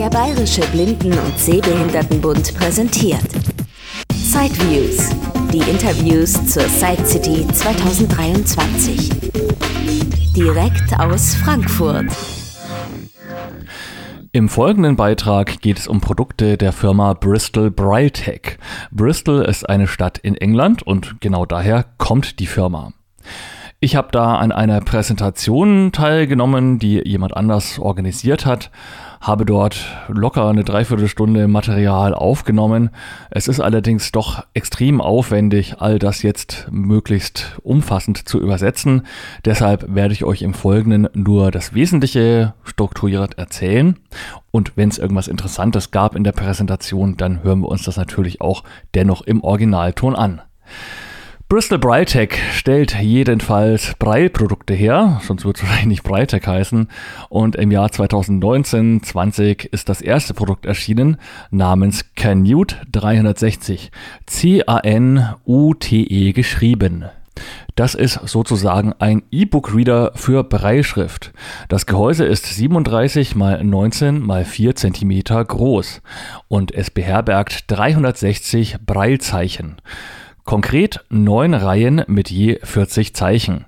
Der Bayerische Blinden- und Sehbehindertenbund präsentiert Sideviews, die Interviews zur Side City 2023. Direkt aus Frankfurt. Im folgenden Beitrag geht es um Produkte der Firma Bristol Braille Bristol ist eine Stadt in England und genau daher kommt die Firma. Ich habe da an einer Präsentation teilgenommen, die jemand anders organisiert hat, habe dort locker eine Dreiviertelstunde Material aufgenommen. Es ist allerdings doch extrem aufwendig, all das jetzt möglichst umfassend zu übersetzen. Deshalb werde ich euch im Folgenden nur das Wesentliche strukturiert erzählen. Und wenn es irgendwas Interessantes gab in der Präsentation, dann hören wir uns das natürlich auch dennoch im Originalton an. Bristol Brytech stellt jedenfalls Braille-Produkte her, sonst wird es wahrscheinlich nicht Brytech heißen. Und im Jahr 2019-20 ist das erste Produkt erschienen namens Canute 360. C-A-N-U-T-E geschrieben. Das ist sozusagen ein E-Book-Reader für Breilschrift. Das Gehäuse ist 37 x 19 x 4 cm groß und es beherbergt 360 Breilzeichen. Konkret neun Reihen mit je 40 Zeichen.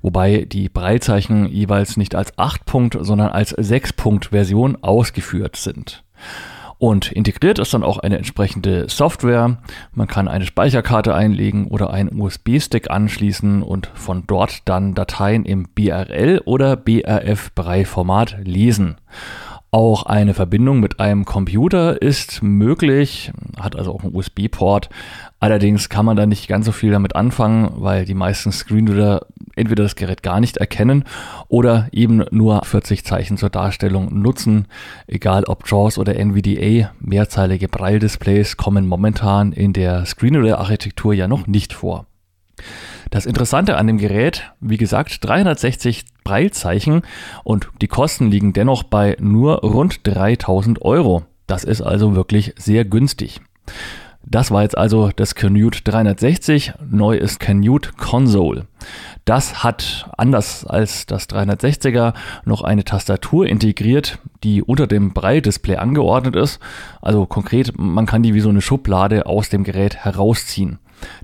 Wobei die Breilzeichen jeweils nicht als 8-Punkt, sondern als 6-Punkt-Version ausgeführt sind. Und integriert ist dann auch eine entsprechende Software. Man kann eine Speicherkarte einlegen oder einen USB-Stick anschließen und von dort dann Dateien im BRL oder BRF-Brei-Format lesen. Auch eine Verbindung mit einem Computer ist möglich, hat also auch einen USB-Port. Allerdings kann man da nicht ganz so viel damit anfangen, weil die meisten Screenreader entweder das Gerät gar nicht erkennen oder eben nur 40 Zeichen zur Darstellung nutzen. Egal ob JAWS oder NVDA, mehrzeilige Braille-Displays kommen momentan in der Screenreader-Architektur ja noch nicht vor. Das Interessante an dem Gerät, wie gesagt, 360 Breilzeichen und die Kosten liegen dennoch bei nur rund 3000 Euro. Das ist also wirklich sehr günstig. Das war jetzt also das Canute 360. Neu ist Canute Console. Das hat anders als das 360er noch eine Tastatur integriert, die unter dem Braille-Display angeordnet ist. Also konkret, man kann die wie so eine Schublade aus dem Gerät herausziehen.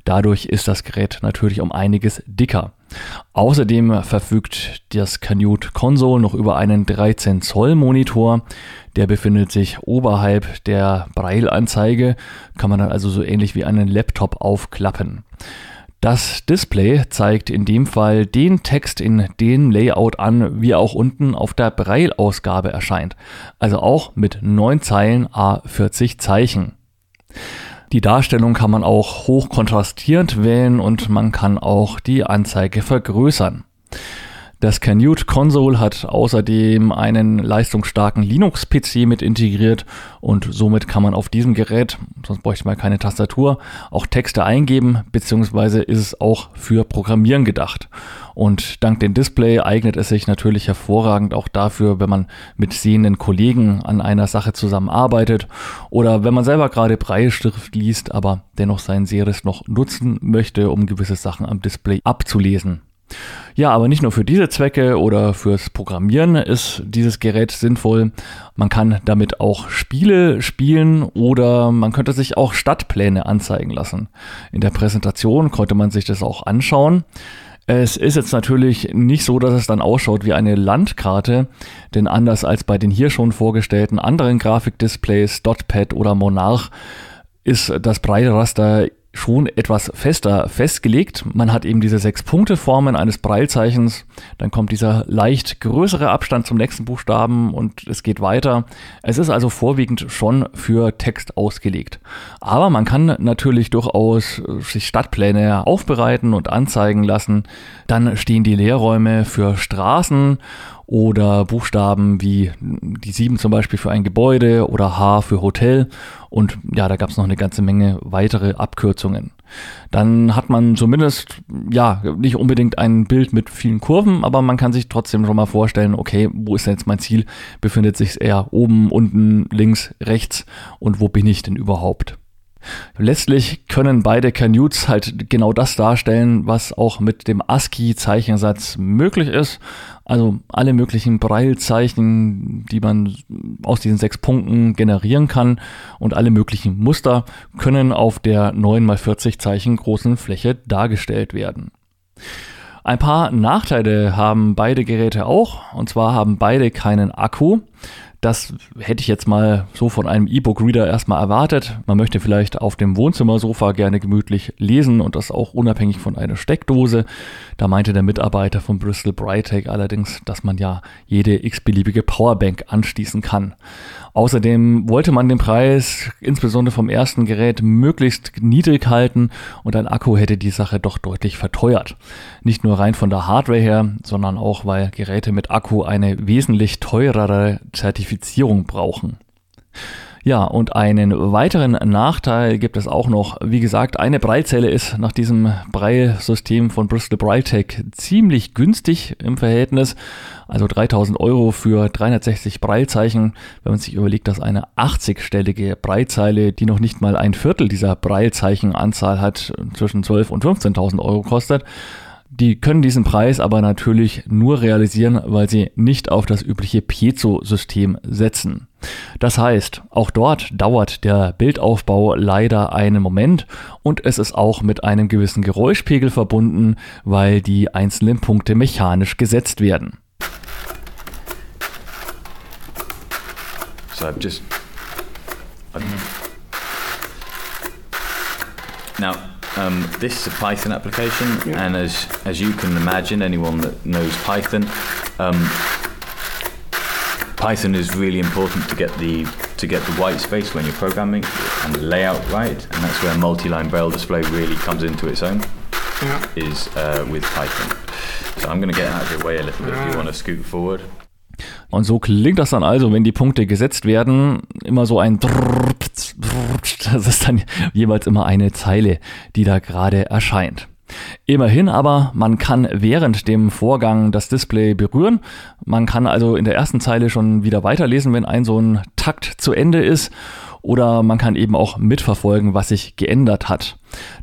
Dadurch ist das Gerät natürlich um einiges dicker. Außerdem verfügt das Canute Console noch über einen 13 Zoll Monitor. Der befindet sich oberhalb der Braille-Anzeige, kann man dann also so ähnlich wie einen Laptop aufklappen. Das Display zeigt in dem Fall den Text in dem Layout an, wie er auch unten auf der Braille-Ausgabe erscheint. Also auch mit 9 Zeilen a 40 Zeichen. Die Darstellung kann man auch hoch kontrastierend wählen und man kann auch die Anzeige vergrößern. Das Canute Console hat außerdem einen leistungsstarken Linux-PC mit integriert und somit kann man auf diesem Gerät, sonst bräuchte man keine Tastatur, auch Texte eingeben, beziehungsweise ist es auch für Programmieren gedacht. Und dank dem Display eignet es sich natürlich hervorragend auch dafür, wenn man mit sehenden Kollegen an einer Sache zusammenarbeitet oder wenn man selber gerade Breilschrift liest, aber dennoch seinen Sehrest noch nutzen möchte, um gewisse Sachen am Display abzulesen. Ja, aber nicht nur für diese Zwecke oder fürs Programmieren ist dieses Gerät sinnvoll. Man kann damit auch Spiele spielen oder man könnte sich auch Stadtpläne anzeigen lassen. In der Präsentation konnte man sich das auch anschauen. Es ist jetzt natürlich nicht so, dass es dann ausschaut wie eine Landkarte, denn anders als bei den hier schon vorgestellten anderen Grafikdisplays, Dotpad oder Monarch, ist das Breilraster schon etwas fester festgelegt. Man hat eben diese sechs Punkte-Formen eines Breilzeichens. Dann kommt dieser leicht größere Abstand zum nächsten Buchstaben und es geht weiter. Es ist also vorwiegend schon für Text ausgelegt. Aber man kann natürlich durchaus sich Stadtpläne aufbereiten und anzeigen lassen. Dann stehen die Leerräume für Straßen oder Buchstaben wie die 7 zum Beispiel für ein Gebäude oder H für Hotel. Und ja, da gab es noch eine ganze Menge weitere Abkürzungen. Dann hat man zumindest, ja, nicht unbedingt ein Bild mit vielen Kurven, aber man kann sich trotzdem schon mal vorstellen, okay, wo ist denn jetzt mein Ziel? Befindet sich eher oben, unten, links, rechts und wo bin ich denn überhaupt? Letztlich können beide Canutes halt genau das darstellen, was auch mit dem ASCII-Zeichensatz möglich ist. Also alle möglichen Braillezeichen, die man aus diesen sechs Punkten generieren kann und alle möglichen Muster können auf der 9x40 Zeichen großen Fläche dargestellt werden. Ein paar Nachteile haben beide Geräte auch, und zwar haben beide keinen Akku. Das hätte ich jetzt mal so von einem E-Book-Reader erstmal erwartet. Man möchte vielleicht auf dem Wohnzimmersofa gerne gemütlich lesen und das auch unabhängig von einer Steckdose. Da meinte der Mitarbeiter von Bristol Brightech allerdings, dass man ja jede x-beliebige Powerbank anschließen kann. Außerdem wollte man den Preis insbesondere vom ersten Gerät möglichst niedrig halten und ein Akku hätte die Sache doch deutlich verteuert. Nicht nur rein von der Hardware her, sondern auch weil Geräte mit Akku eine wesentlich teurere Zertifizierung brauchen. Ja, und einen weiteren Nachteil gibt es auch noch. Wie gesagt, eine Breilzelle ist nach diesem Breilsystem von Bristol Breiltech ziemlich günstig im Verhältnis. Also 3000 Euro für 360 Breilzeichen. Wenn man sich überlegt, dass eine 80-stellige Breilzeile, die noch nicht mal ein Viertel dieser Breilzeichenanzahl hat, zwischen 12 und 15.000 Euro kostet. Die können diesen Preis aber natürlich nur realisieren, weil sie nicht auf das übliche Piezo-System setzen. Das heißt, auch dort dauert der Bildaufbau leider einen Moment und es ist auch mit einem gewissen Geräuschpegel verbunden, weil die einzelnen Punkte mechanisch gesetzt werden. So I've just I've now um, this is a Python application, yeah. and as as you can imagine, anyone that knows Python, um, Python is really important to get the to get the white space when you're programming and the layout right, and that's where multi-line braille display really comes into its own. Yeah. Is uh, with Python. So I'm going to get out of your way a little bit if you want to scoot forward. Und so klingt das dann also, wenn die Punkte gesetzt werden, immer so ein das ist dann jeweils immer eine Zeile, die da gerade erscheint. Immerhin aber, man kann während dem Vorgang das Display berühren. Man kann also in der ersten Zeile schon wieder weiterlesen, wenn ein so ein Takt zu Ende ist oder man kann eben auch mitverfolgen, was sich geändert hat.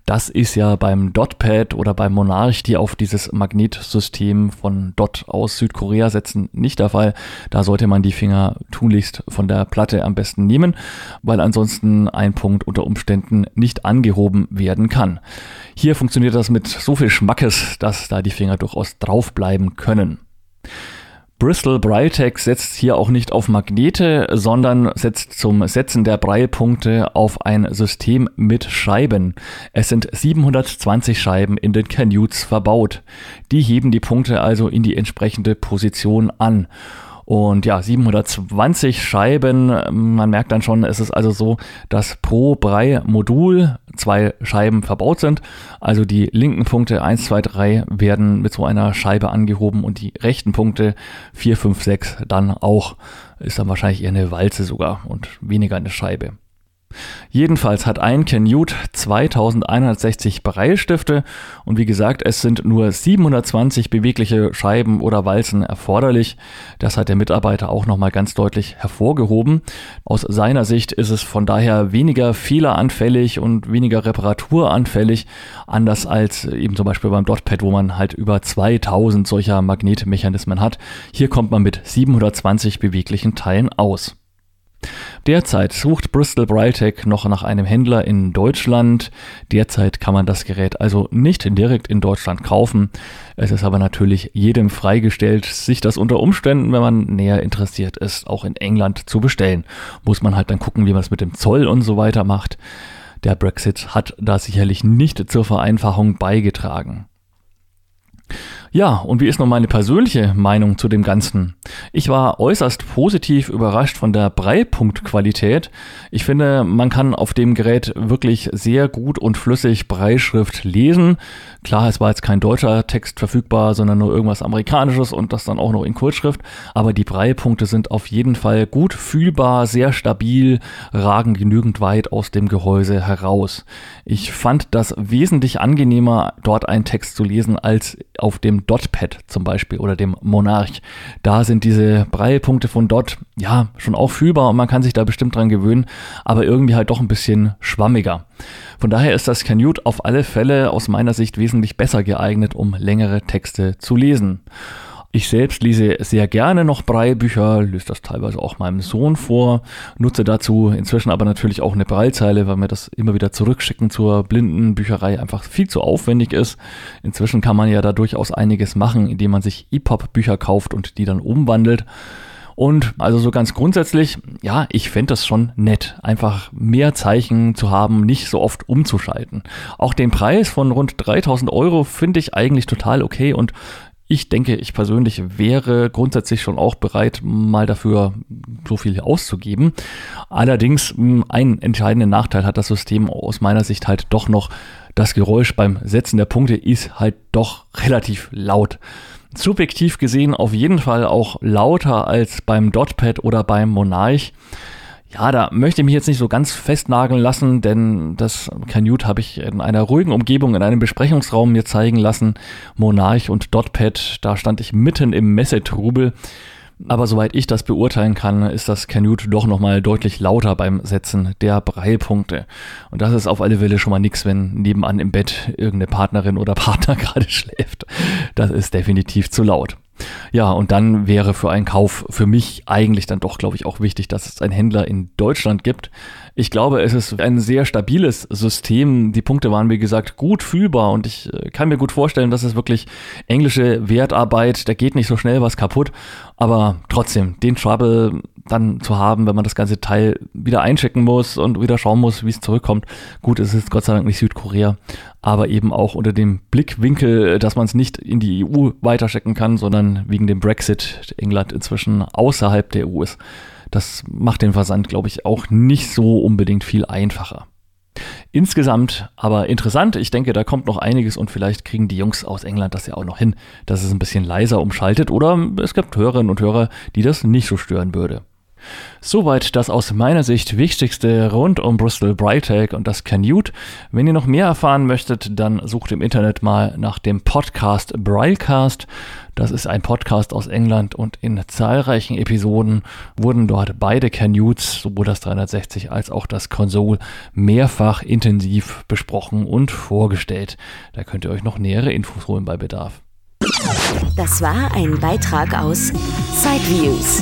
Das ist ja beim Dotpad oder beim Monarch, die auf dieses Magnetsystem von Dot aus Südkorea setzen, nicht der Fall. Da sollte man die Finger tunlichst von der Platte am besten nehmen, weil ansonsten ein Punkt unter Umständen nicht angehoben werden kann. Hier funktioniert das mit so viel Schmackes, dass da die Finger durchaus draufbleiben können. Bristol Braille setzt hier auch nicht auf Magnete, sondern setzt zum Setzen der Braillepunkte auf ein System mit Scheiben. Es sind 720 Scheiben in den Canutes verbaut. Die heben die Punkte also in die entsprechende Position an. Und ja, 720 Scheiben, man merkt dann schon, es ist also so, dass pro Brei-Modul zwei Scheiben verbaut sind. Also die linken Punkte 1, 2, 3 werden mit so einer Scheibe angehoben und die rechten Punkte 4, 5, 6 dann auch. Ist dann wahrscheinlich eher eine Walze sogar und weniger eine Scheibe. Jedenfalls hat ein Canute 2160 Breilstifte und wie gesagt, es sind nur 720 bewegliche Scheiben oder Walzen erforderlich. Das hat der Mitarbeiter auch nochmal ganz deutlich hervorgehoben. Aus seiner Sicht ist es von daher weniger fehleranfällig und weniger reparaturanfällig, anders als eben zum Beispiel beim Dotpad, wo man halt über 2000 solcher Magnetmechanismen hat. Hier kommt man mit 720 beweglichen Teilen aus. Derzeit sucht Bristol Britec noch nach einem Händler in Deutschland. Derzeit kann man das Gerät also nicht direkt in Deutschland kaufen. Es ist aber natürlich jedem freigestellt, sich das unter Umständen, wenn man näher interessiert ist, auch in England zu bestellen. Muss man halt dann gucken, wie man es mit dem Zoll und so weiter macht. Der Brexit hat da sicherlich nicht zur Vereinfachung beigetragen. Ja, und wie ist nun meine persönliche Meinung zu dem Ganzen? Ich war äußerst positiv überrascht von der Breitpunktqualität. Ich finde, man kann auf dem Gerät wirklich sehr gut und flüssig Breitschrift lesen. Klar, es war jetzt kein deutscher Text verfügbar, sondern nur irgendwas amerikanisches und das dann auch noch in Kurzschrift. Aber die Breitpunkte sind auf jeden Fall gut fühlbar, sehr stabil, ragen genügend weit aus dem Gehäuse heraus. Ich fand das wesentlich angenehmer, dort einen Text zu lesen, als auf dem Dotpad zum Beispiel oder dem Monarch. Da sind diese Breilpunkte von Dot ja schon auch fühlbar und man kann sich da bestimmt dran gewöhnen, aber irgendwie halt doch ein bisschen schwammiger. Von daher ist das Canute auf alle Fälle aus meiner Sicht wesentlich besser geeignet, um längere Texte zu lesen. Ich selbst lese sehr gerne noch Breilbücher, löse das teilweise auch meinem Sohn vor, nutze dazu inzwischen aber natürlich auch eine Breilzeile, weil mir das immer wieder zurückschicken zur blinden Bücherei einfach viel zu aufwendig ist. Inzwischen kann man ja da durchaus einiges machen, indem man sich EPUB-Bücher kauft und die dann umwandelt. Und also so ganz grundsätzlich, ja, ich fände das schon nett, einfach mehr Zeichen zu haben, nicht so oft umzuschalten. Auch den Preis von rund 3000 Euro finde ich eigentlich total okay und ich denke, ich persönlich wäre grundsätzlich schon auch bereit, mal dafür so viel auszugeben. Allerdings hm, einen entscheidenden Nachteil hat das System aus meiner Sicht halt doch noch. Das Geräusch beim Setzen der Punkte ist halt doch relativ laut. Subjektiv gesehen auf jeden Fall auch lauter als beim Dotpad oder beim Monarch. Ja, da möchte ich mich jetzt nicht so ganz festnageln lassen, denn das Canute habe ich in einer ruhigen Umgebung in einem Besprechungsraum mir zeigen lassen. Monarch und Dotpad, da stand ich mitten im Messetrubel. Aber soweit ich das beurteilen kann, ist das Canute doch nochmal deutlich lauter beim Setzen der Breilpunkte. Und das ist auf alle Fälle schon mal nichts, wenn nebenan im Bett irgendeine Partnerin oder Partner gerade schläft. Das ist definitiv zu laut. Ja, und dann wäre für einen Kauf für mich eigentlich dann doch, glaube ich, auch wichtig, dass es einen Händler in Deutschland gibt. Ich glaube, es ist ein sehr stabiles System. Die Punkte waren, wie gesagt, gut fühlbar und ich äh, kann mir gut vorstellen, dass es wirklich englische Wertarbeit, da geht nicht so schnell was kaputt. Aber trotzdem, den Trouble dann zu haben, wenn man das ganze Teil wieder einchecken muss und wieder schauen muss, wie es zurückkommt. Gut, es ist Gott sei Dank nicht Südkorea, aber eben auch unter dem Blickwinkel, dass man es nicht in die EU weiterschicken kann, sondern wegen dem Brexit England inzwischen außerhalb der EU ist. Das macht den Versand, glaube ich, auch nicht so unbedingt viel einfacher. Insgesamt aber interessant. Ich denke, da kommt noch einiges und vielleicht kriegen die Jungs aus England das ja auch noch hin, dass es ein bisschen leiser umschaltet oder es gibt Hörerinnen und Hörer, die das nicht so stören würde. Soweit das aus meiner Sicht Wichtigste rund um Bristol Brightech und das Canute. Wenn ihr noch mehr erfahren möchtet, dann sucht im Internet mal nach dem Podcast Braillecast. Das ist ein Podcast aus England und in zahlreichen Episoden wurden dort beide Canutes, sowohl das 360 als auch das Console, mehrfach intensiv besprochen und vorgestellt. Da könnt ihr euch noch nähere Infos holen bei Bedarf. Das war ein Beitrag aus Sideviews